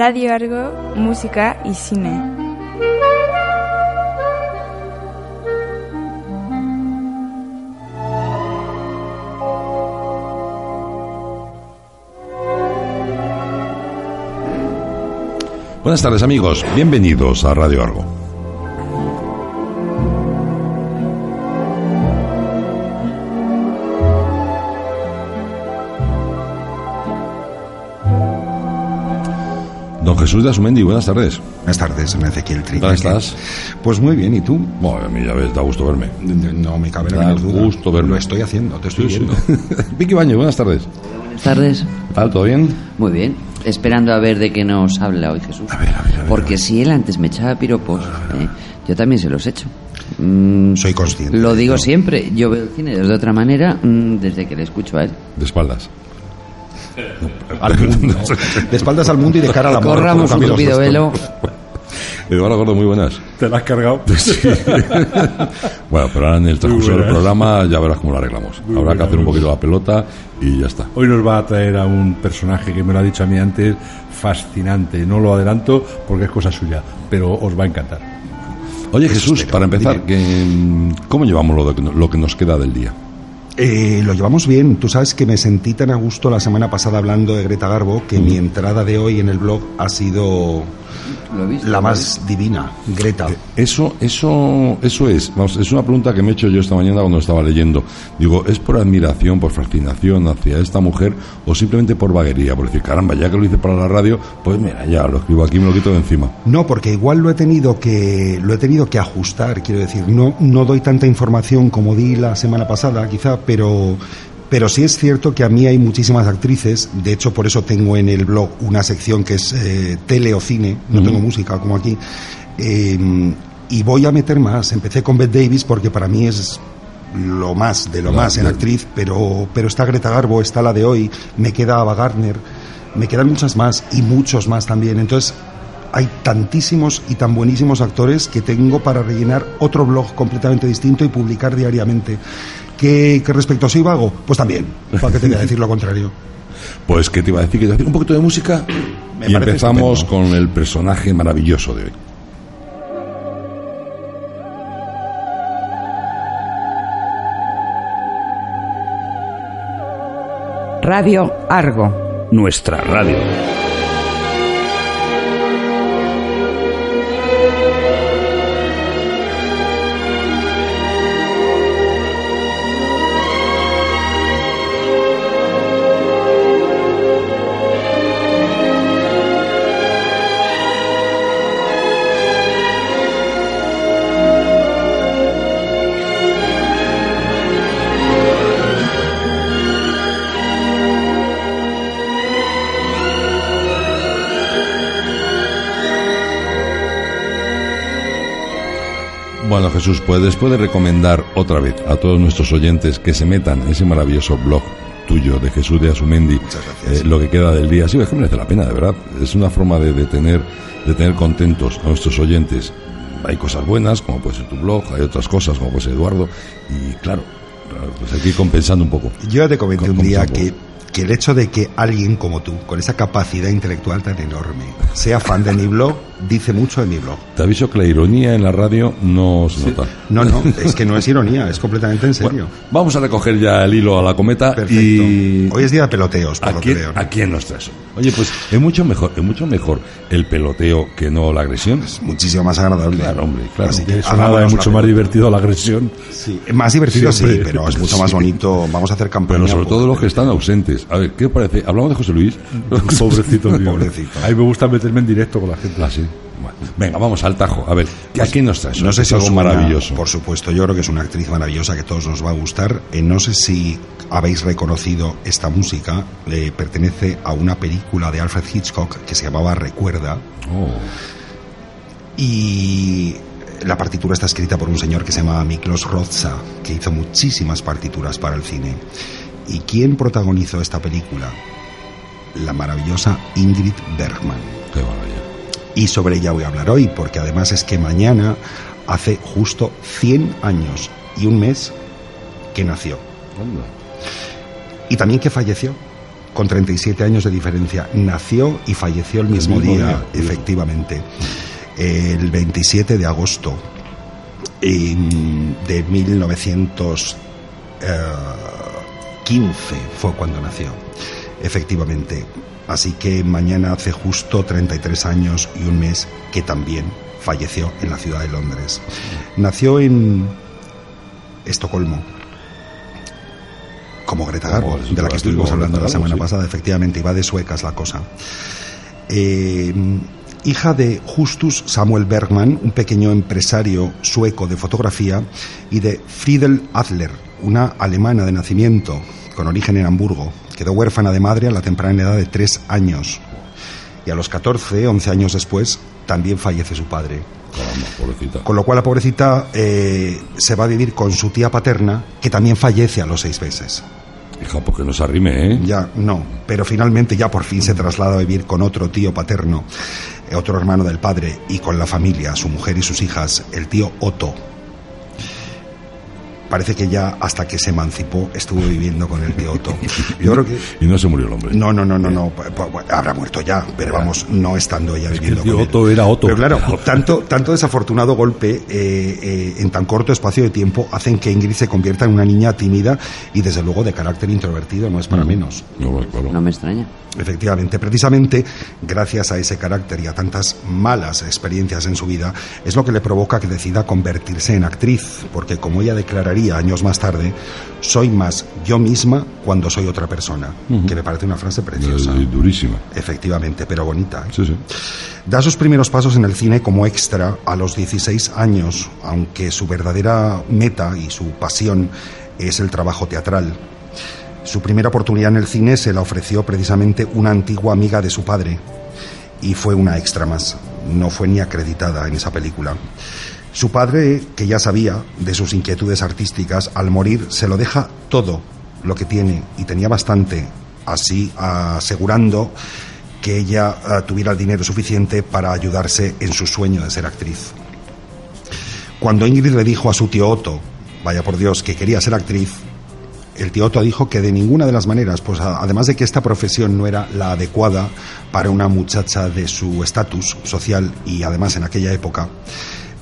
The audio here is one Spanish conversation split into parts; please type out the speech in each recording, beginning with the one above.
Radio Argo, música y cine. Buenas tardes amigos, bienvenidos a Radio Argo. Jesús de Asumendi, buenas tardes. Buenas tardes, me Ezequiel Trigo. ¿Cómo estás? Pues muy bien, ¿y tú? Bueno, a mí ya ves, da gusto verme. No me cabe la menor duda. gusto verme. Lo estoy haciendo, te estoy Sí, sí. viendo. Vicky Baño, buenas tardes. Buenas tardes. ¿Todo bien? Muy bien. Esperando a ver de qué nos habla hoy Jesús. A ver, a ver, a ver, Porque si él antes me echaba piropos, ¿eh? yo también se los echo. Mm, Soy consciente. Lo digo No. siempre. Yo veo el cine de otra manera mm, desde que le escucho a él. De espaldas. Al mundo. De espaldas al mundo y de cara al amor. Corramos un tupido velo. Eduardo Gordo, muy buenas. ¿Te la has cargado? Bueno, pero ahora en el transcurso del programa ya verás cómo lo arreglamos. Muy Habrá que hacer un poquito la pelota y ya está. Hoy nos va a traer a un personaje que me lo ha dicho a mí antes, fascinante. No lo adelanto porque es cosa suya, pero os va a encantar. Oye Eso Jesús, para empezar, ¿cómo llevamos lo, de- lo que nos queda del día? Eh, lo llevamos bien. Tú sabes que me sentí tan a gusto la semana pasada hablando de Greta Garbo que mi entrada de hoy en el blog ha sido visto, la más divina. Greta. Eso, eso, eso es. Vamos, es una pregunta que me he hecho yo esta mañana cuando estaba leyendo. Digo, ¿es por admiración, por fascinación hacia esta mujer o simplemente por vaguería? Por decir, caramba, ya que lo hice para la radio, pues mira, ya lo escribo aquí, me lo quito de encima. No, porque igual lo he tenido que lo he tenido que ajustar, quiero decir, no no doy tanta información como di la semana pasada, quizá, pero pero sí es cierto que a mí hay muchísimas actrices, de hecho por eso tengo en el blog una sección que es eh, tele o cine, no tengo música como aquí, eh, y voy a meter más. Empecé con Bette Davis porque para mí es lo más de lo más en actriz, pero pero está Greta Garbo, está la de hoy, me queda Ava Gardner, me quedan muchas más y muchos más también. Entonces hay tantísimos y tan buenísimos actores que tengo para rellenar otro blog completamente distinto y publicar diariamente. ¿Qué, qué respecto a soy vago? Pues también, ¿para qué te voy a decir lo contrario? Pues que te iba a decir que te iba a decir un poquito de música Me y empezamos estupendo. con el personaje maravilloso de hoy. Radio Argo. Nuestra radio. Bueno, Jesús, pues después de recomendar otra vez a todos nuestros oyentes que se metan en ese maravilloso blog tuyo de Jesús de Asumendi, eh, lo que queda del día, sí, es que merece la pena, de verdad. Es una forma de, de tener, de tener contentos a nuestros oyentes. Hay cosas buenas, como puede ser tu blog, hay otras cosas, como puede ser Eduardo, y claro, pues hay que ir compensando un poco. Yo ya te comenté Com- un día que, que el hecho de que alguien como tú, con esa capacidad intelectual tan enorme, sea fan de mi blog, dice mucho de mi blog. Te aviso que la ironía en la radio no se nota. No, no, es que no es ironía, es completamente en serio. Bueno, vamos a recoger ya el hilo a la cometa Perfecto. y Hoy es día de peloteos, por ¿A lo quién, que veo. ¿A quién nos traes? Oye, pues es mucho mejor, es mucho mejor el peloteo que no la agresión. Muchísimo más agradable. Claro, hombre, claro. Así que Eso nada, es mucho más divertido la agresión. Sí, más divertido sí, Siempre. pero es mucho más bonito. Vamos a hacer campaña. Pero sobre por- todo los que están ausentes. A ver, ¿qué os parece? ¿Hablamos de José Luis? Pobrecito mío. Pobrecito. A mí me gusta meterme en directo con la gente. Ah, sí. Bueno, venga, vamos al tajo. A ver, ¿a quién nos traes? No sé si algo es una- maravilloso. por supuesto, yo creo que es una actriz maravillosa que a todos nos va a gustar. Eh, no sé si habéis reconocido esta música. eh, pertenece a una película de Alfred Hitchcock que se llamaba Recuerda. Oh, Y la partitura está escrita por un señor que se llama Miklos Rozsa, que hizo muchísimas partituras para el cine. ¿Y quién protagonizó esta película? La maravillosa Ingrid Bergman. qué maravilla. Y sobre ella voy a hablar hoy, porque además es que mañana hace justo 100 años y un mes que nació. Anda. Y también que falleció, con 37 años de diferencia. Nació y falleció el mismo, mismo día, efectivamente, el 27 de agosto de 1915 fue cuando nació, efectivamente. Así que mañana hace justo 33 años y un mes que también falleció en la ciudad de Londres. Nació en Estocolmo, como Greta Garbo, Como de la que estuvimos Garbo, hablando la semana sí. pasada, efectivamente, iba de suecas la cosa. Eh, hija de Justus Samuel Bergman, un pequeño empresario sueco de fotografía, y de Friedel Adler, una alemana de nacimiento con origen en Hamburgo. Quedó huérfana de madre a la temprana edad de tres años. Y a los 14, 11 años después, también fallece su padre. Caramba, pobrecita. Con lo cual la pobrecita eh, se va a vivir con su tía paterna, que también fallece a los seis meses. Hija, porque no se arrime, ¿eh? Ya, no, pero finalmente ya por fin se traslada a vivir con otro tío paterno, eh, otro hermano del padre, y con la familia, su mujer y sus hijas, el tío Otto. Parece que ya hasta que se emancipó estuvo viviendo con el tío Otto. Yo creo que... Y no se murió el hombre. No, no, no, no, no. pu- pu- Habrá muerto ya, pero vamos, no estando ella que el viviendo tío con él. Otto era Otto. Pero claro, tanto, tanto desafortunado golpe eh, eh, en tan corto espacio de tiempo hacen que Ingrid se convierta en una niña tímida y desde luego de carácter introvertido, no es para menos. No, claro. No me extraña. Efectivamente, precisamente gracias a ese carácter y a tantas malas experiencias en su vida, es lo que le provoca que decida convertirse en actriz, porque como ella declararía años más tarde, soy más yo misma cuando soy otra persona, que me parece una frase preciosa. Eh, durísima. Efectivamente, pero bonita. ¿eh? Sí, sí. Da sus primeros pasos en el cine como extra a los 16 años, aunque su verdadera meta y su pasión es el trabajo teatral. Su primera oportunidad en el cine se la ofreció precisamente una antigua amiga de su padre y fue una extra más. No fue ni acreditada en esa película. Su padre, que ya sabía de sus inquietudes artísticas, al morir se lo deja todo lo que tiene y tenía bastante, así asegurando que ella eh, tuviera el dinero suficiente para ayudarse en su sueño de ser actriz. Cuando Ingrid le dijo a su tío Otto, vaya por Dios, que quería ser actriz, el tío Otto dijo que de ninguna de las maneras, pues además de que esta profesión no era la adecuada para una muchacha de su estatus social y además en aquella época,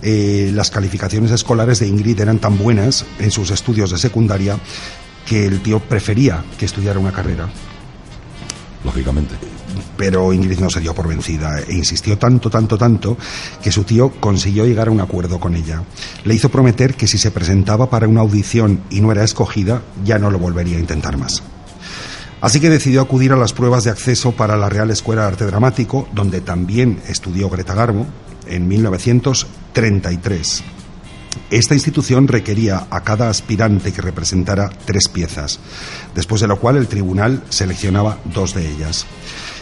eh, las calificaciones escolares de Ingrid eran tan buenas en sus estudios de secundaria que el tío prefería que estudiara una carrera. Lógicamente. Pero Ingrid no se dio por vencida e insistió tanto, tanto, tanto que su tío consiguió llegar a un acuerdo con ella. Le hizo prometer que si se presentaba para una audición y no era escogida, ya no lo volvería a intentar más. Así que decidió acudir a las pruebas de acceso para la Real Escuela de Arte Dramático, donde también estudió Greta Garbo en 1933. Esta institución requería a cada aspirante que representara tres piezas, después de lo cual el tribunal seleccionaba dos de ellas.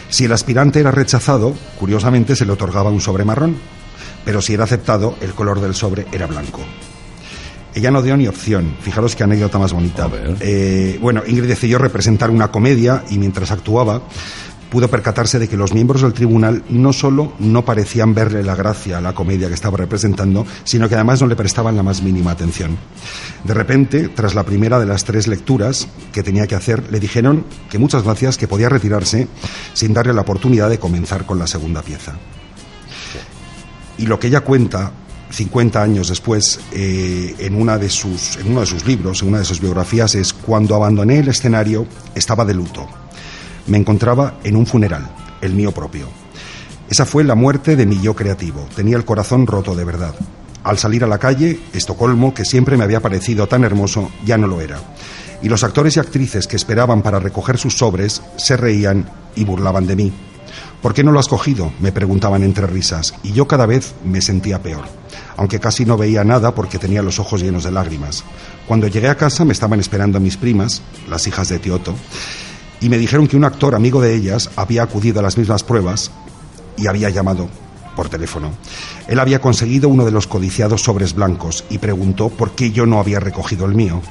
Si el aspirante era rechazado, curiosamente se le otorgaba un sobre marrón, pero si era aceptado, el color del sobre era blanco. Ella no dio ni opción. Fijaros qué anécdota más bonita. Eh, bueno, Ingrid decidió representar una comedia y mientras actuaba pudo percatarse de que los miembros del tribunal no solo no parecían verle la gracia a la comedia que estaba representando, sino que además no le prestaban la más mínima atención. De repente, tras la primera de las tres lecturas que tenía que hacer, le dijeron que muchas gracias, que podía retirarse sin darle la oportunidad de comenzar con la segunda pieza. Y lo que ella cuenta 50 años después eh, en, uno de sus libros, en una de sus biografías, es cuando abandoné el escenario estaba de luto. Me encontraba en un funeral, el mío propio. Esa fue la muerte de mi yo creativo. Tenía el corazón roto de verdad. Al salir a la calle, Estocolmo, que siempre me había parecido tan hermoso, ya no lo era. Y los actores y actrices que esperaban para recoger sus sobres se reían y burlaban de mí. ¿Por qué no lo has cogido? me preguntaban entre risas, y yo cada vez me sentía peor, aunque casi no veía nada porque tenía los ojos llenos de lágrimas. Cuando llegué a casa me estaban esperando mis primas, las hijas de Tioto, y me dijeron que un actor amigo de ellas había acudido a las mismas pruebas y había llamado por teléfono. Él había conseguido uno de los codiciados sobres blancos y preguntó por qué yo no había recogido el mío.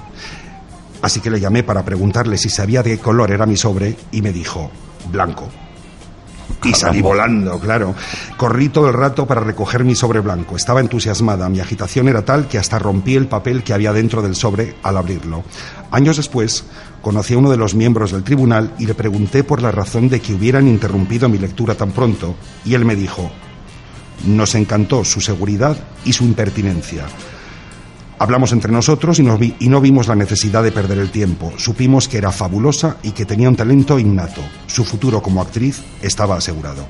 Así que le llamé para preguntarle si sabía de qué color era mi sobre y me dijo, blanco. Y salí volando, claro. Corrí todo el rato para recoger mi sobre blanco. Estaba entusiasmada. Mi agitación era tal que hasta rompí el papel que había dentro del sobre al abrirlo. Años después, conocí a uno de los miembros del tribunal y le pregunté por la razón de que hubieran interrumpido mi lectura tan pronto. Y él me dijo, nos encantó su seguridad y su impertinencia. Hablamos entre nosotros y, nos vi- y no vimos la necesidad de perder el tiempo. Supimos que era fabulosa y que tenía un talento innato. Su futuro como actriz estaba asegurado.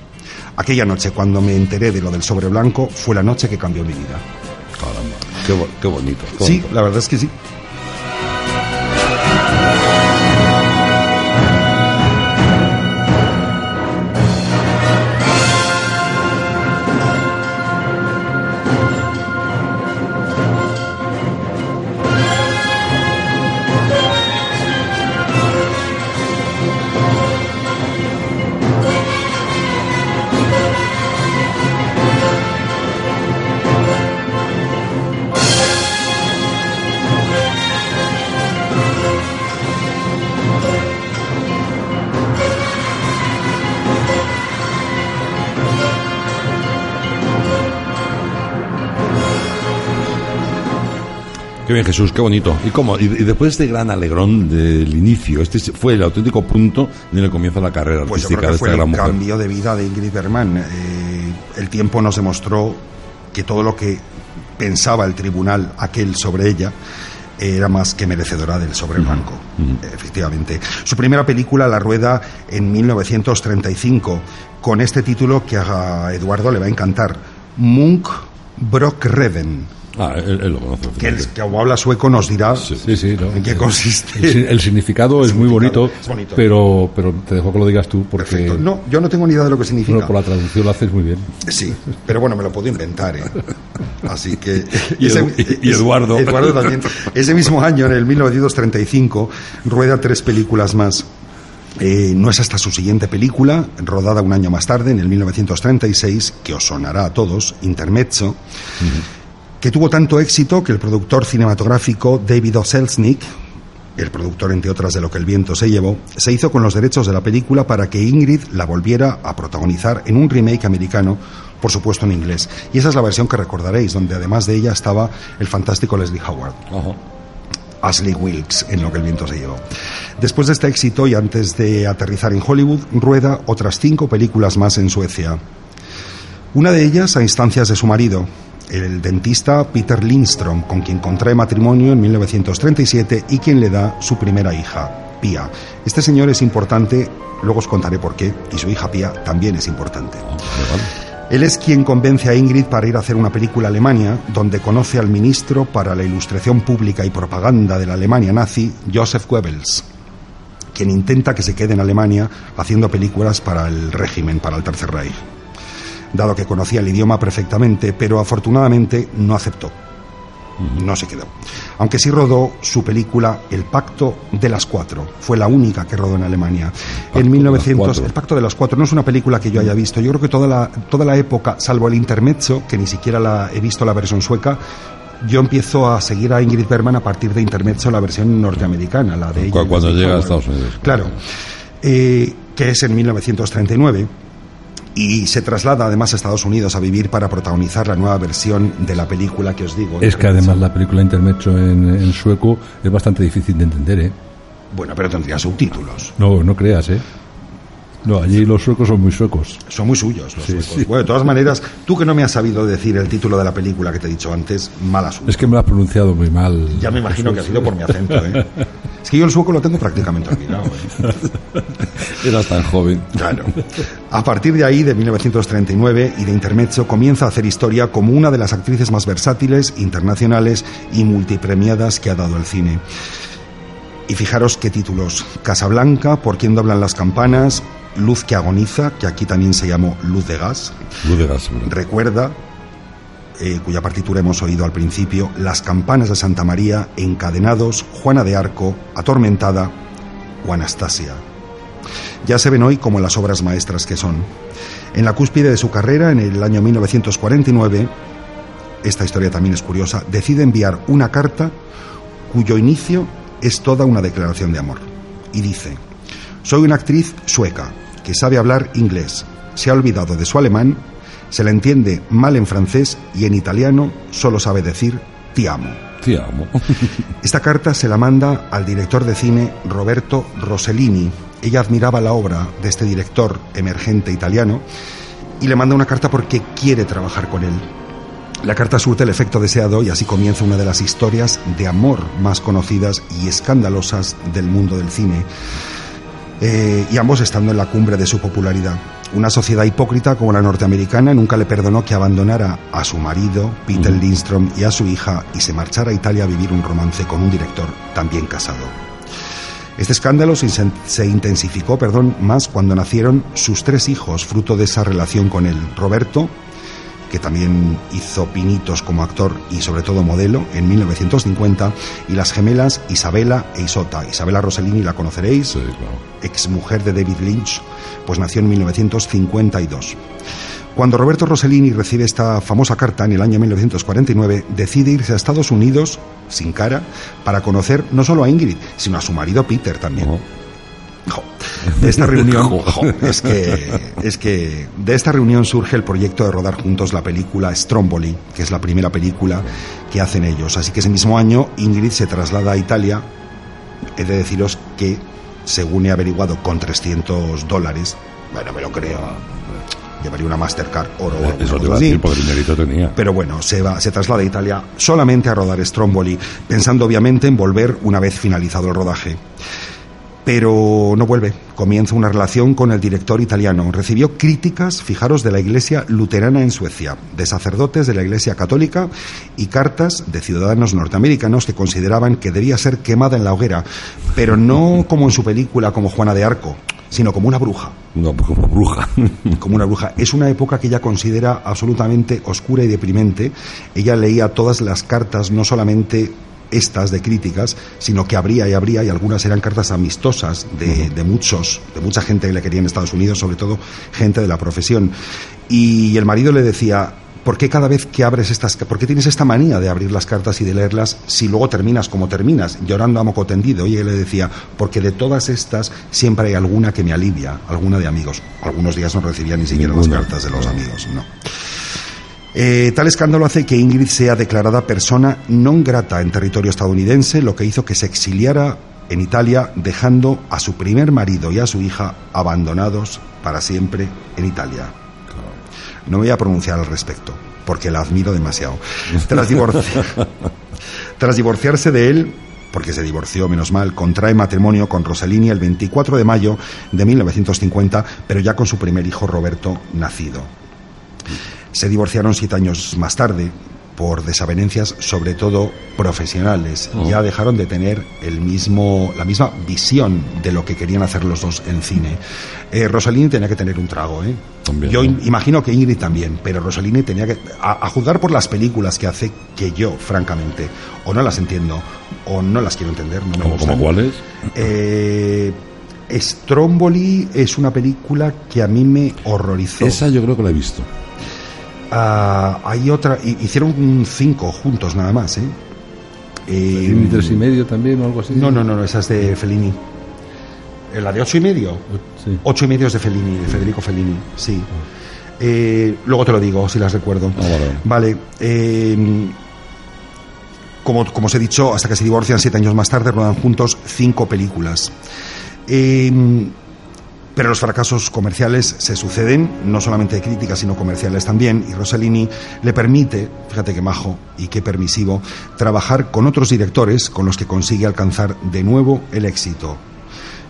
Aquella noche, cuando me enteré de lo del sobre blanco, fue la noche que cambió mi vida. Caramba, qué, bo- qué bonito. qué Sí, bonito. la verdad es que sí. Qué bien, Jesús, qué bonito. ¿Y cómo? Y, y después de este gran alegrón del inicio, este fue el auténtico punto en el comienzo de la carrera Pues yo artística de que fue esta gran el mujer. cambio de vida de Ingrid Bergman. Eh, el tiempo nos demostró que todo lo que pensaba el tribunal aquel sobre ella era más que merecedora del sobre blanco, efectivamente. Su primera película la rueda en 1935 con este título que a Eduardo le va a encantar, Munk Brockreven, Ah, él, él lo conoce. que, el, que como habla sueco nos dirá Sí, sí, ¿no? en qué consiste. El, si- el significado es muy bonito, es bonito. pero pero te dejo que lo digas tú porque Perfecto. No, yo no tengo ni idea de lo que significa. bueno, por la traducción lo haces muy bien. Sí, pero bueno, me lo puedo inventar, ¿eh? Así que... Y Eduardo. Eduardo también. Ese mismo año, en el 1935, rueda tres películas más. Eh, no es hasta su siguiente película, rodada un año más tarde, en el 1936, que os sonará a todos, Intermezzo, que tuvo tanto éxito que el productor cinematográfico David O. Selznick, el productor entre otras de Lo que el viento se llevó, se hizo con los derechos de la película para que Ingrid la volviera a protagonizar en un remake americano, por supuesto en inglés. Y esa es la versión que recordaréis, donde además de ella estaba el fantástico Leslie Howard. Ajá. Ashley Wilkes en Lo que el viento se llevó. Después de este éxito y antes de aterrizar en Hollywood, rueda otras cinco películas más en Suecia. Una de ellas a instancias de su marido, el dentista Peter Lindström, con quien contrae matrimonio en 1937 y quien le da su primera hija, Pia. Este señor es importante, luego os contaré por qué, y su hija Pia también es importante. Él es quien convence a Ingrid para ir a hacer una película a Alemania, donde conoce al ministro para la Ilustración Pública y Propaganda de la Alemania nazi, Joseph Goebbels, quien intenta que se quede en Alemania haciendo películas para el régimen, para el Tercer Reich. Dado que conocía el idioma perfectamente, pero afortunadamente no aceptó. No se quedó. Aunque sí rodó su película El Pacto de las Cuatro. Fue la única que rodó en Alemania. En las 1900. Cuatro. El Pacto de las Cuatro no es una película que yo haya visto. Yo creo que toda la, toda la época, salvo el intermezzo, que ni siquiera la, he visto la versión sueca, yo empiezo a seguir a Ingrid Bergman a partir de intermezzo, la versión norteamericana, la de ella. Cu- cuando llega a. Estados Unidos. Claro. Eh, que es en 1939 y se traslada además a Estados Unidos a vivir para protagonizar la nueva versión de la película que os digo. Es que además la película Intermezzo en, en sueco es bastante difícil de entender, ¿eh? Bueno, pero tendría subtítulos. No, no creas, ¿eh? No, allí los suecos son muy suecos. Son muy suyos los Sí, suecos. sí. Bueno, de todas maneras, tú que no me has sabido decir el título de la película que te he dicho antes, mal asunto. Es que me lo has pronunciado muy mal. Ya me imagino que ha sido por mi acento, ¿eh? Es que yo el sueco lo tengo prácticamente olvidado. ¿eh? Eras tan joven. Claro. A partir de ahí, de 1939 y de Intermezzo, comienza a hacer historia como una de las actrices más versátiles, internacionales y multipremiadas que ha dado el cine. Y fijaros qué títulos. Casablanca, Por quién doblan las campanas, Luz que agoniza, que aquí también se llamó Luz de gas, Luz de gas. ¿verdad? Recuerda, eh, cuya partitura hemos oído al principio, Las campanas de Santa María, Encadenados, Juana de Arco, Atormentada o Anastasia. Ya se ven hoy como las obras maestras que son. En la cúspide de su carrera, en el año 1949, esta historia también es curiosa, decide enviar una carta cuyo inicio es toda una declaración de amor. Y dice, soy una actriz sueca que sabe hablar inglés, se ha olvidado de su alemán, se le entiende mal en francés y en italiano solo sabe decir ti amo. Te amo. Esta carta se la manda al director de cine Roberto Rossellini. Ella admiraba la obra de este director emergente italiano y le manda una carta porque quiere trabajar con él. La carta surte el efecto deseado y así comienza una de las historias de amor más conocidas y escandalosas del mundo del cine. Eh, y ambos estando en la cumbre de su popularidad. Una sociedad hipócrita como la norteamericana nunca le perdonó que abandonara a su marido, Peter Lindstrom, y a su hija y se marchara a Italia a vivir un romance con un director también casado. Este escándalo se, se intensificó perdón, más cuando nacieron sus tres hijos, fruto de esa relación con él. Roberto, que también hizo pinitos como actor y sobre todo modelo en 1950, y las gemelas Isabela e Isota. Isabela Rossellini la conoceréis, Sí, claro. ex mujer de David Lynch, pues nació en 1952. Cuando Roberto Rossellini recibe esta famosa carta en el año 1949, decide irse a Estados Unidos, sin cara, para conocer no solo a Ingrid, sino a su marido Peter también. De esta reunión, es que, es que de esta reunión surge el proyecto de rodar juntos la película Stromboli, que es la primera película que hacen ellos. Así que ese mismo año Ingrid se traslada a Italia. He de deciros que, según he averiguado, con 300 dólares, bueno, me lo creo, llevaría una Mastercard oro o Eso te cosa iba a así. decir porque dinerito tenía. Pero bueno, se, va, se traslada a Italia solamente a rodar Stromboli, pensando obviamente en volver una vez finalizado el rodaje. Pero no vuelve. Comienza una relación con el director italiano. Recibió críticas, fijaros, de la iglesia luterana en Suecia, de sacerdotes de la iglesia católica y cartas de ciudadanos norteamericanos que consideraban que debía ser quemada en la hoguera, pero no como en su película como Juana de Arco, sino como una bruja No, como bruja. como una bruja. Es una época que ella considera absolutamente oscura y deprimente. Ella leía todas las cartas, no solamente estas de críticas, sino que habría y habría, y algunas eran cartas amistosas de, de muchos, de mucha gente que le quería en Estados Unidos, sobre todo gente de la profesión. Y el marido le decía, ¿por qué cada vez que abres estas, por qué tienes esta manía de abrir las cartas y de leerlas si luego terminas como terminas, llorando a moco tendido? Y él le decía, porque de todas estas siempre hay alguna que me alivia, alguna de amigos. Algunos días no recibía ni siquiera las cartas de los amigos, no. Eh, tal escándalo hace que Ingrid sea declarada persona non grata en territorio estadounidense, lo que hizo que se exiliara en Italia, dejando a su primer marido y a su hija abandonados para siempre en Italia. No me voy a pronunciar al respecto, porque la admiro demasiado. Tras, divorci- Tras divorciarse de él, porque se divorció, menos mal, contrae matrimonio con Rossellini el 24 de mayo de 1950, pero ya con su primer hijo Roberto nacido. Se divorciaron siete años más tarde por desavenencias, sobre todo profesionales. Oh. Ya dejaron de tener el mismo, la misma visión de lo que querían hacer los dos en cine. Eh, Rossellini tenía que tener un trago, ¿eh? También, Yo ¿no? im- imagino que Ingrid también, pero Rossellini tenía que, a, a juzgar por las películas que hace, que yo, francamente, o no las entiendo, o no las quiero entender, no me ¿Como, gustan. como cuáles? Eh, Stromboli es una película que a mí me horrorizó. Esa yo creo que la he visto. Ah, hay otra, hi- hicieron cinco juntos nada más, ¿eh? Eh, ¿Y tres y medio también o algo así? no, no, no, no, esa es de Fellini. Eh, ¿La de ocho y medio? Sí. Ocho y medio es de Fellini, de Federico Fellini, sí. Eh, luego te lo digo, si las recuerdo. Ah, vale. Vale. eh, como, como os he dicho, hasta que se divorcian siete años más tarde, rodan juntos cinco películas. Eh, pero los fracasos comerciales se suceden, no solamente de críticas, sino comerciales también, y Rossellini le permite, fíjate qué majo y qué permisivo, trabajar con otros directores con los que consigue alcanzar de nuevo el éxito.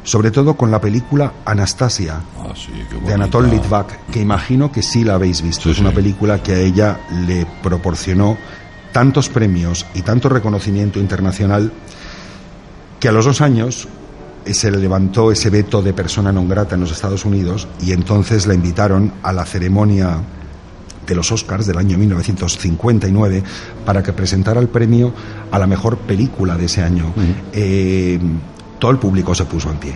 Sobre todo con la película Anastasia, Ah, sí, de bonita. Anatol Litvak, que imagino que sí la habéis visto. Sí, es una sí. película que a ella le proporcionó tantos premios y tanto reconocimiento internacional que a los dos años se le levantó ese veto de persona non grata en los Estados Unidos y entonces la invitaron a la ceremonia de los Oscars del año 1959 para que presentara el premio a la mejor película de ese año. Eh, todo el público se puso en pie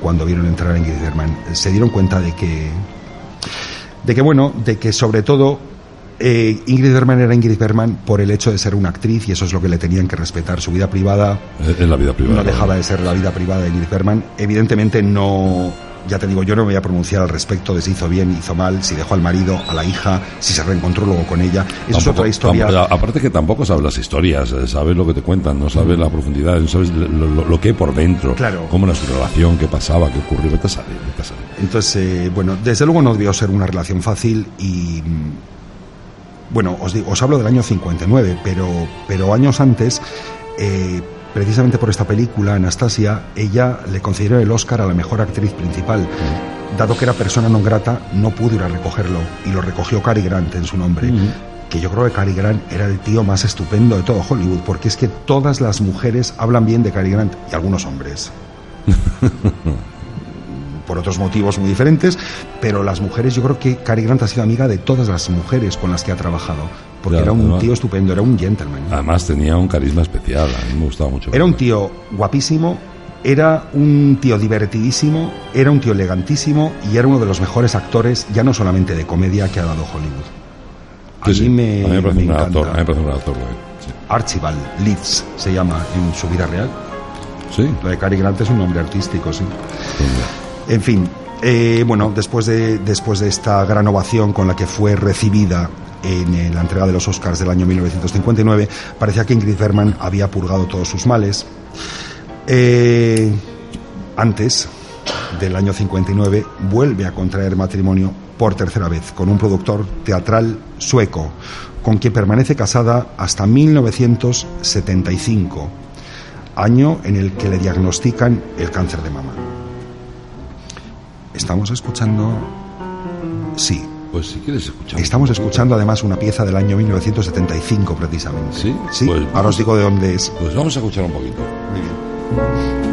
cuando vieron entrar a Ingrid Bergman. Se dieron cuenta de que, de que bueno, de que sobre todo eh, Ingrid Bergman era Ingrid Bergman por el hecho de ser una actriz y eso es lo que le tenían que respetar. Su vida privada Eh, En la vida privada. no dejaba de ser la vida privada de Ingrid Bergman. Evidentemente no, ya te digo, yo no me voy a pronunciar al respecto de si hizo bien, hizo mal, si dejó al marido, a la hija, si se reencontró luego con ella. Eso es otra historia. tampoco- aparte que tampoco sabes las historias, eh, sabes lo que te cuentan, no sabes la profundidad, no sabes lo, lo- lo que hay por dentro, Claro. cómo era su relación, qué pasaba, qué ocurrió, vete a saber, vete a saber. Entonces, eh, bueno, desde luego no debió ser una relación fácil y, mm, bueno, os, digo, os hablo del año 59, pero, pero años antes, eh, precisamente por esta película, Anastasia, ella le concedió el Oscar a la mejor actriz principal. Dado que era persona no grata, no pudo ir a recogerlo y lo recogió Cary Grant en su nombre. Que yo creo que Cary Grant era el tío más estupendo de todo Hollywood, porque es que todas las mujeres hablan bien de Cary Grant y algunos hombres por otros motivos muy diferentes, pero las mujeres, yo creo que Cary Grant ha sido amiga de todas las mujeres con las que ha trabajado, porque era un tío estupendo, era un gentleman. Además tenía un carisma especial, a mí me gustaba mucho. Era un tío guapísimo, era un tío divertidísimo, era un tío elegantísimo y era uno de los mejores actores, ya no solamente de comedia, que ha dado Hollywood. A Sí, mí sí, me, a mí me parece me un actor, a mí me parece un actor. sí. Archibald Leeds se llama en su vida real. Sí, Lo de Cary Grant es un nombre artístico, sí. En fin, eh, bueno, después de, después de esta gran ovación con la que fue recibida en eh, la entrega de los Oscars del año 1959, parecía que Ingrid Bergman había purgado todos sus males. Eh, antes del año 59, vuelve a contraer matrimonio por tercera vez con un productor teatral sueco, con quien permanece casada hasta 1975, año en el que le diagnostican el cáncer de mama. Estamos escuchando... Sí, Pues si quieres escuchar. estamos escuchando además una pieza del año 1975 precisamente. ¿Sí? Sí, Pues ahora os digo de dónde es. Pues vamos a escuchar un poquito. Muy bien.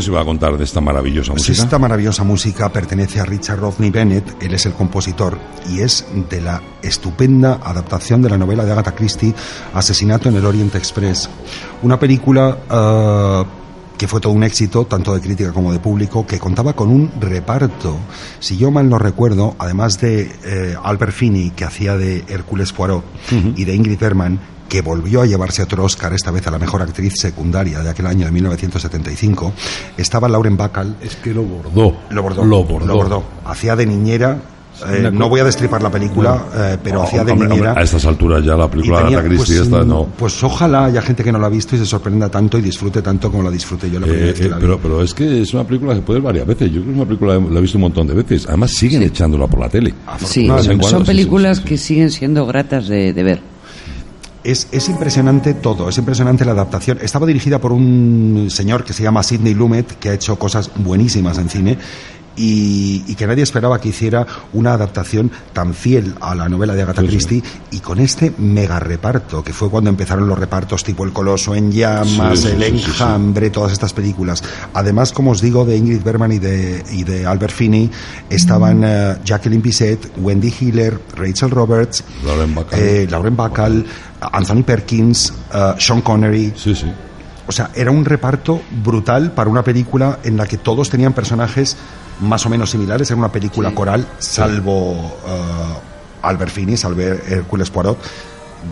Nos iba a contar de esta maravillosa Pues música? esta maravillosa música pertenece a Richard Rodney Bennett, él es el compositor y es de la estupenda adaptación de la novela de Agatha Christie, Asesinato en el Orient Express. Una película ah, que fue todo un éxito, tanto de crítica como de público, que contaba con un reparto. Si yo mal no recuerdo, además de eh, Albert Finney, que hacía de Hércules Poirot, y de Ingrid Bergman, que volvió a llevarse otro Oscar, esta vez a la mejor actriz secundaria de aquel año de 1975, estaba Lauren Bacall, Es que lo bordó. lo bordó. Lo bordó. Hacía de niñera. eh, no voy a destripar la película, eh, pero Oh, hacía de hombre, niñera. hombre, a estas alturas ya la película de Agatha Christie pues, esta no. pues ojalá haya gente que no la ha visto y se sorprenda tanto y disfrute tanto como la disfruté yo la primera Eh, vez que eh, la vi. pero, pero es que es una película que puede ver varias veces. Yo creo que es una película la he visto un montón de veces. Además siguen echándola por la tele. Sí, son sí, sí, películas sí, sí. que siguen siendo gratas de, de ver. Es, es impresionante todo, es impresionante la adaptación. Estaba dirigida por un señor que se llama Sidney Lumet, que ha hecho cosas buenísimas en cine. Y, y que nadie esperaba que hiciera una adaptación tan fiel a la novela de Agatha Sí, sí. Christie y con este mega reparto, que fue cuando empezaron los repartos tipo El Coloso en Llamas, Sí, El sí, sí, sí. Enjambre, todas estas películas. Además, como os digo, de Ingrid Bergman y de, y de Albert Finney estaban eh, Jacqueline Bisset, Wendy Hiller, Rachel Roberts, Lauren Bacall. eh, Lauren Bacall, Anthony Perkins, eh, Sean Connery. Sí, sí. O sea, era un reparto brutal para una película en la que todos tenían personajes más o menos similares. Era una película coral, salvo eh, Albert Finney, salvo Hércules Poirot.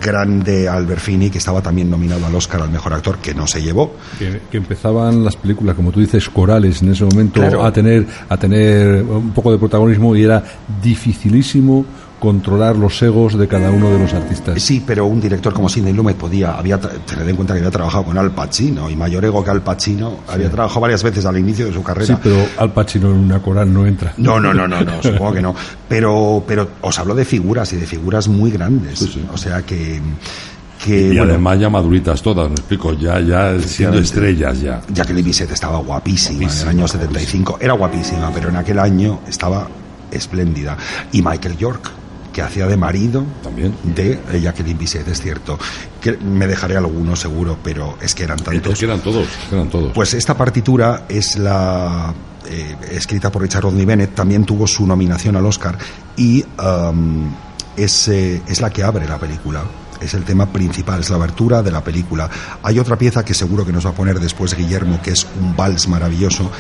Grande Albert Finney, que estaba también nominado al Oscar al mejor actor, que no se llevó. Que, que empezaban las películas, como tú dices, corales en ese momento Claro. a tener a tener un poco de protagonismo y era dificilísimo controlar los egos de cada uno de los artistas. Sí, pero un director como Sidney Lumet podía, había, tened en cuenta que había trabajado con Al Pacino, y mayor ego que Al Pacino, había trabajado varias veces al inicio de su carrera. Sí, pero Al Pacino en una coral no entra. No, no, no, no, no supongo que no. Pero, pero os hablo de figuras y de figuras muy grandes. O sea que que, y además ya maduritas todas, me explico, ya, ya siendo estrellas ya. Jacqueline Bisset estaba guapísima, en el año 75, era guapísima, pero en aquel año estaba espléndida. Y Michael York, que hacía de marido También. de Jacqueline Bisset, es cierto. Que me dejaré algunos seguro, pero es que eran tantos. Es que eran todos, eran todos. Pues esta partitura es la eh, escrita por Richard Rodney Bennett, también tuvo su nominación al Oscar y um, es, eh, es la que abre la película es el tema principal, es la abertura de la película. Hay otra pieza que seguro que nos va a poner después Guillermo, que es un vals maravilloso,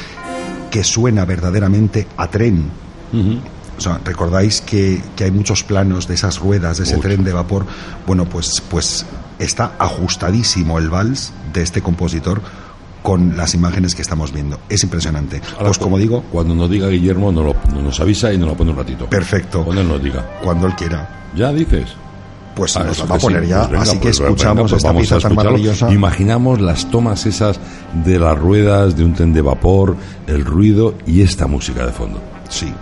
que suena verdaderamente a tren. O sea, recordáis que, que, hay muchos planos de esas ruedas, de ese tren de vapor. Bueno, pues, pues está ajustadísimo el vals de este compositor con las imágenes que estamos viendo. Es impresionante. Ahora, pues como digo... Cuando nos diga Guillermo, nos, lo, nos avisa y nos lo pone un ratito. Perfecto. Cuando él nos diga. Cuando él quiera. ¿Ya dices? pues ah, nos la va a poner sí. ya. Pues venga, Así que pues, escuchamos venga, pues esta pieza tan maravillosa. Imaginamos las tomas esas de las ruedas, de un tren de vapor, el ruido y esta música de fondo. Sí.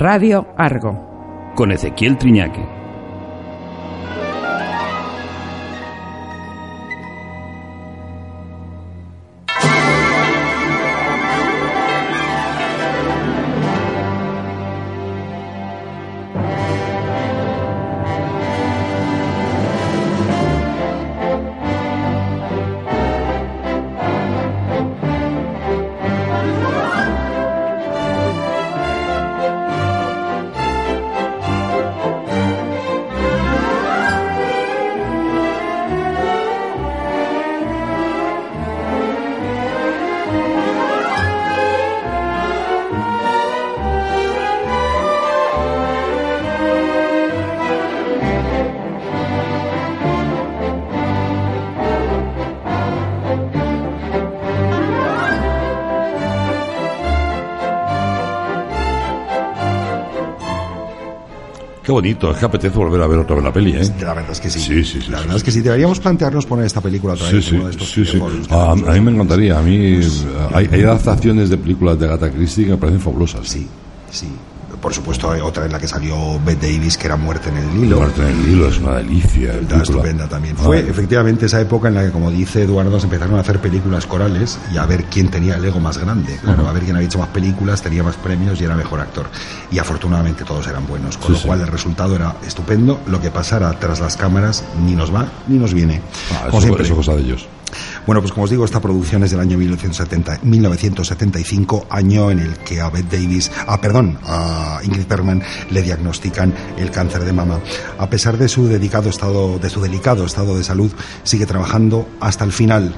Radio Argo. Con Ezequiel Triñaque. Bonito, es que apetece volver a ver otra vez la peli, ¿eh? La verdad es que sí. Sí, sí, sí la verdad es que sí. Deberíamos plantearnos poner esta película otra vez. Sí, sí, sí. A, a mí me encantaría. A mí hay, hay adaptaciones de películas de Agatha Christie que me parecen fabulosas. Sí, sí. Por supuesto, otra en la que salió Bette Davis, que era Muerte en el Nilo. Muerte en el Nilo es una delicia. Está estupenda también. Fue efectivamente esa época en la que, como dice Eduardo, se empezaron a hacer películas corales y a ver quién tenía el ego más grande. Claro, uh -huh. a ver quién había hecho más películas, tenía más premios y era mejor actor. Y afortunadamente todos eran buenos, con Sí, lo sí. cual el resultado era estupendo. Lo que pasara tras las cámaras ni nos va ni nos viene. Ah, como eso, siempre. eso es cosa de ellos. Bueno, pues como os digo, esta producción es del año 1970, 1975, año en el que a Davis, ah, perdón, Ingrid Bergman le diagnostican el cáncer de mama. A pesar de su dedicado estado, de su delicado estado de salud, sigue trabajando hasta el final.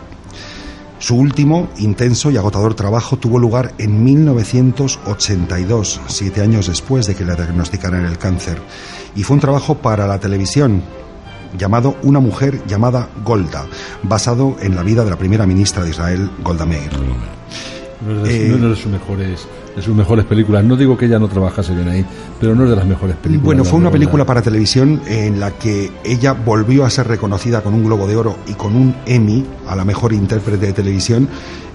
Su último, intenso y agotador trabajo tuvo lugar en 1982, siete años después de que le diagnosticaran el cáncer. Y fue un trabajo para la televisión, llamado Una mujer llamada Golda, basado en la vida de la primera ministra de Israel, Golda Meir. No es de, Eh, no es de sus mejores, de sus mejores películas. No digo que ella no trabajase bien ahí, pero no es de las mejores películas. Bueno, fue una película para televisión en la que ella volvió a ser reconocida con un Globo de Oro y con un Emmy a la mejor intérprete de televisión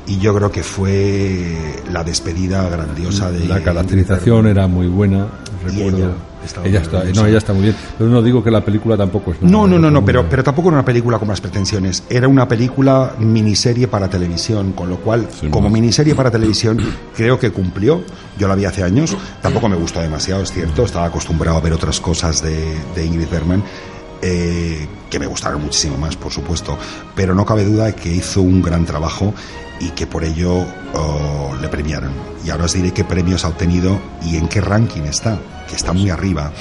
y yo creo que fue la despedida grandiosa de La caracterización era muy buena, Y recuerdo. ella Ella está, no, ella está muy bien. Pero no digo que la película tampoco es. No, no, no, no, pero, pero tampoco era una película con las pretensiones. Era una película miniserie para televisión, con lo cual, Sí, como más. miniserie para televisión, creo que cumplió. Yo la vi hace años, tampoco me gustó demasiado, es cierto. Estaba acostumbrado a ver otras cosas de, de Ingrid Bergman. Eh, que me gustaron muchísimo más, por supuesto, pero no cabe duda de que hizo un gran trabajo y que por ello oh, le premiaron. Y ahora os diré qué premios ha obtenido y en qué ranking está, que está muy arriba.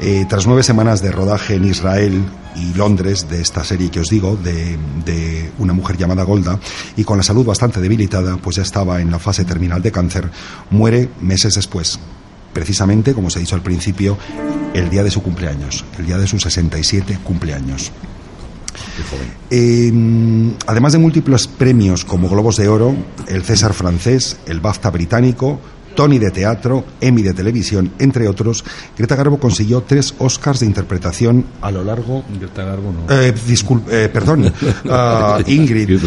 Eh, tras nueve semanas de rodaje en Israel y Londres de esta serie que os digo, de, de una mujer llamada Golda, y con la salud bastante debilitada, pues ya estaba en la fase terminal de cáncer, muere meses después. Precisamente, como os he dicho al principio, el día de su cumpleaños, el día de sus 67 cumpleaños. Eh, además de múltiples premios como Globos de Oro, el César francés, el BAFTA británico, Tony de teatro, Emmy de televisión, entre otros, Greta Garbo consiguió tres Oscars de interpretación a lo largo. Greta Garbo no. Eh, disculpe, eh, perdón, ah, Ingrid.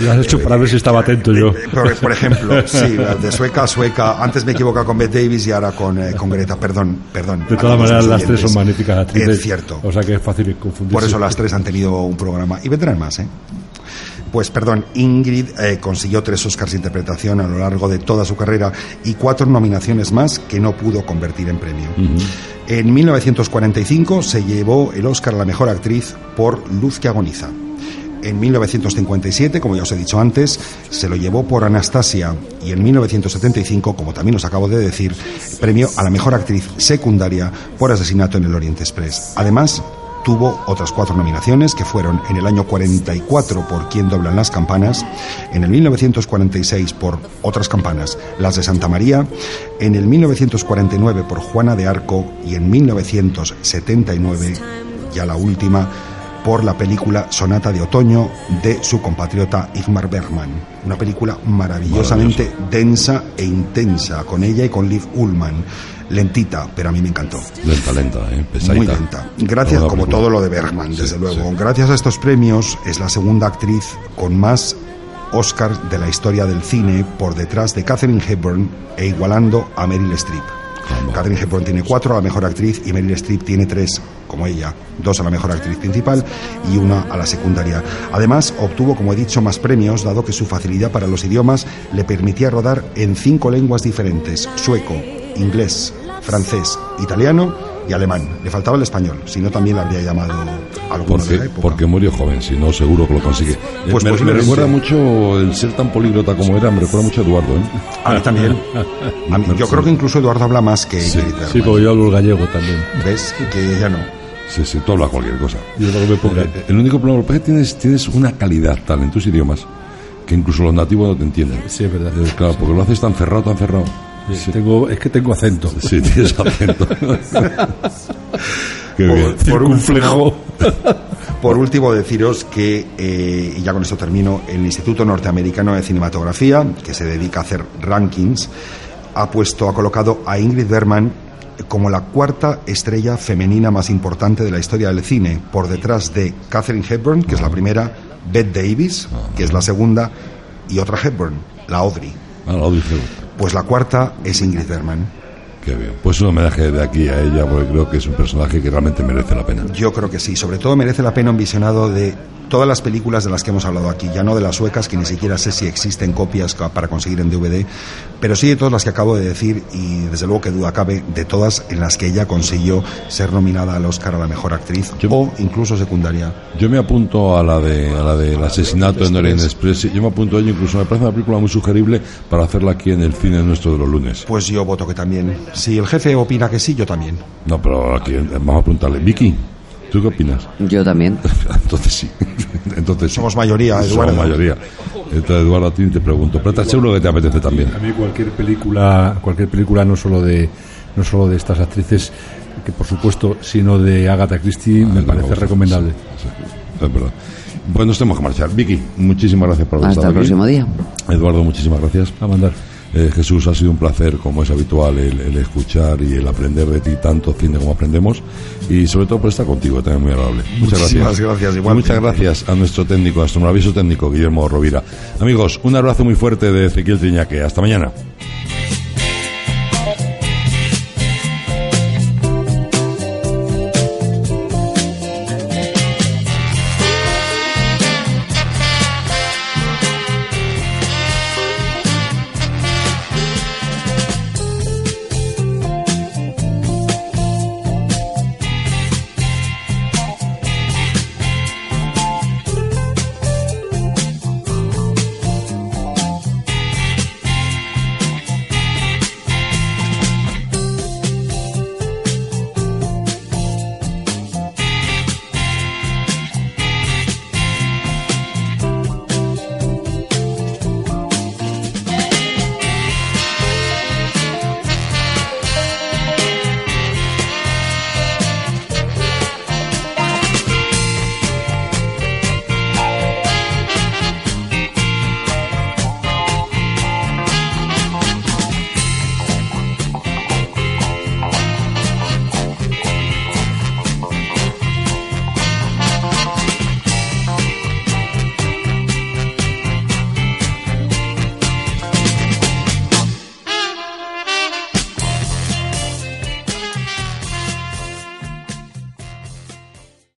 Lo has hecho para ver si estaba atento yo. Eh, Por, por ejemplo, sí, de sueca a sueca. Antes me equivoca con Bette Davis y ahora con, eh, con Greta. Perdón, perdón. De todas maneras, las tres son magníficas actrices. Es cierto. O sea que es fácil confundirse. Por eso las tres han tenido un programa. Y vendrán más, ¿eh? Pues perdón, Ingrid eh, consiguió tres Oscars de interpretación a lo largo de toda su carrera y cuatro nominaciones más que no pudo convertir en premio. En 1945 se llevó el Oscar a la mejor actriz por Luz que agoniza. En 1957, como ya os he dicho antes, se lo llevó por Anastasia y en 1975, como también os acabo de decir, premio a la mejor actriz secundaria por asesinato en el Oriente Express. Además, tuvo otras cuatro nominaciones que fueron en el año 44 por Quién doblan las campanas, en el 1946 por Otras campanas, las de Santa María, en el 1949 por Juana de Arco y en 1979, ya la última, por la película Sonata de Otoño de su compatriota Igmar Bergman. Una película maravillosamente densa e intensa, con ella y con Liv Ullman. Lentita, pero a mí me encantó. Lenta, lenta, ¿eh? Pesadita. Muy lenta. Gracias, como película. todo lo de Bergman, Sí, desde luego. sí. Gracias a estos premios, es la segunda actriz con más Oscars de la historia del cine, por detrás de Catherine Hepburn e igualando a Meryl Streep. Catherine Hepburn tiene cuatro a la mejor actriz y Meryl Streep tiene tres, como ella, dos a la mejor actriz principal y una a la secundaria. Además, obtuvo, como he dicho, más premios, dado que su facilidad para los idiomas le permitía rodar en cinco lenguas diferentes: sueco, inglés, francés, italiano y alemán. Le faltaba el español, si no también le habría llamado alguno de la Porque, época. porque murió joven, si no, seguro que lo consigue. Eh, Pues me, me posiblemente. recuerda mucho el ser tan políglota como era, me recuerda mucho a Eduardo. ¿eh? A mí también. A mí- yo creo que incluso Eduardo habla más que Sí, Bergman. Sí, porque yo hablo el gallego también. ¿Ves? Que ella no. Sí, sí, tú hablas cualquier cosa. Yo lo que me ponga. Eh, El único problema es que tienes, tienes una calidad tal en tus idiomas que incluso los nativos no te entienden. Sí, es verdad. Eh, claro, porque lo haces tan cerrado, tan cerrado. Sí, Tengo, es que tengo acento. Sí, tienes acento. Qué Por- bien. por Circunflejo. Por último, deciros que, eh, y ya con esto termino, el Instituto Norteamericano de Cinematografía, que se dedica a hacer rankings, ha puesto, ha colocado a Ingrid Bergman como la cuarta estrella femenina más importante de la historia del cine, por detrás de Catherine Hepburn, que es la primera, Bette Davis, que es la segunda, y otra Hepburn, la Audrey. Ah, lo dije. Pues la cuarta es Ingrid Bergman. Qué bien. Pues un homenaje de aquí a ella, porque creo que es un personaje que realmente merece la pena. Yo creo que sí, sobre todo merece la pena un visionado de todas las películas de las que hemos hablado aquí, ya no de las suecas, que ni siquiera sé si existen copias para conseguir en DVD, pero sí de todas las que acabo de decir y desde luego que duda cabe de todas en las que ella consiguió ser nominada al Oscar a la mejor actriz Yo- o incluso secundaria. Yo me apunto a la de a la del asesinato en Orient Express. Yo me apunto a ella, incluso me parece una película muy sugerible para hacerla aquí en el cine nuestro de los lunes. Pues yo voto que también. Si el jefe opina que sí, yo también. No, pero aquí vamos a preguntarle. Vicky, ¿tú qué opinas? Yo también. Entonces sí. Entonces. Somos mayoría, Somos Eduardo. mayoría. Entonces, Eduardo, a ti te pregunto. Pero estás seguro que te apetece también. A mí cualquier película, cualquier película no solo de no solo de estas actrices, que por supuesto, sino de Agatha Christie, me Ah, parece vamos, recomendable. sí, sí, es verdad. Pues nos tenemos que marchar. Vicky, muchísimas gracias por haber Hasta estado el aquí. próximo día. Eduardo, muchísimas gracias. A mandar. Eh, Jesús, ha sido un placer, como es habitual, el, el escuchar y el aprender de ti tanto cine como aprendemos. Y sobre todo por estar contigo, también muy agradable. Muchas Muchísimas gracias. gracias, muchas gracias a nuestro técnico, a nuestro maravilloso técnico, Guillermo Rovira. Amigos, un abrazo muy fuerte de Ezequiel Triñaque. Hasta mañana.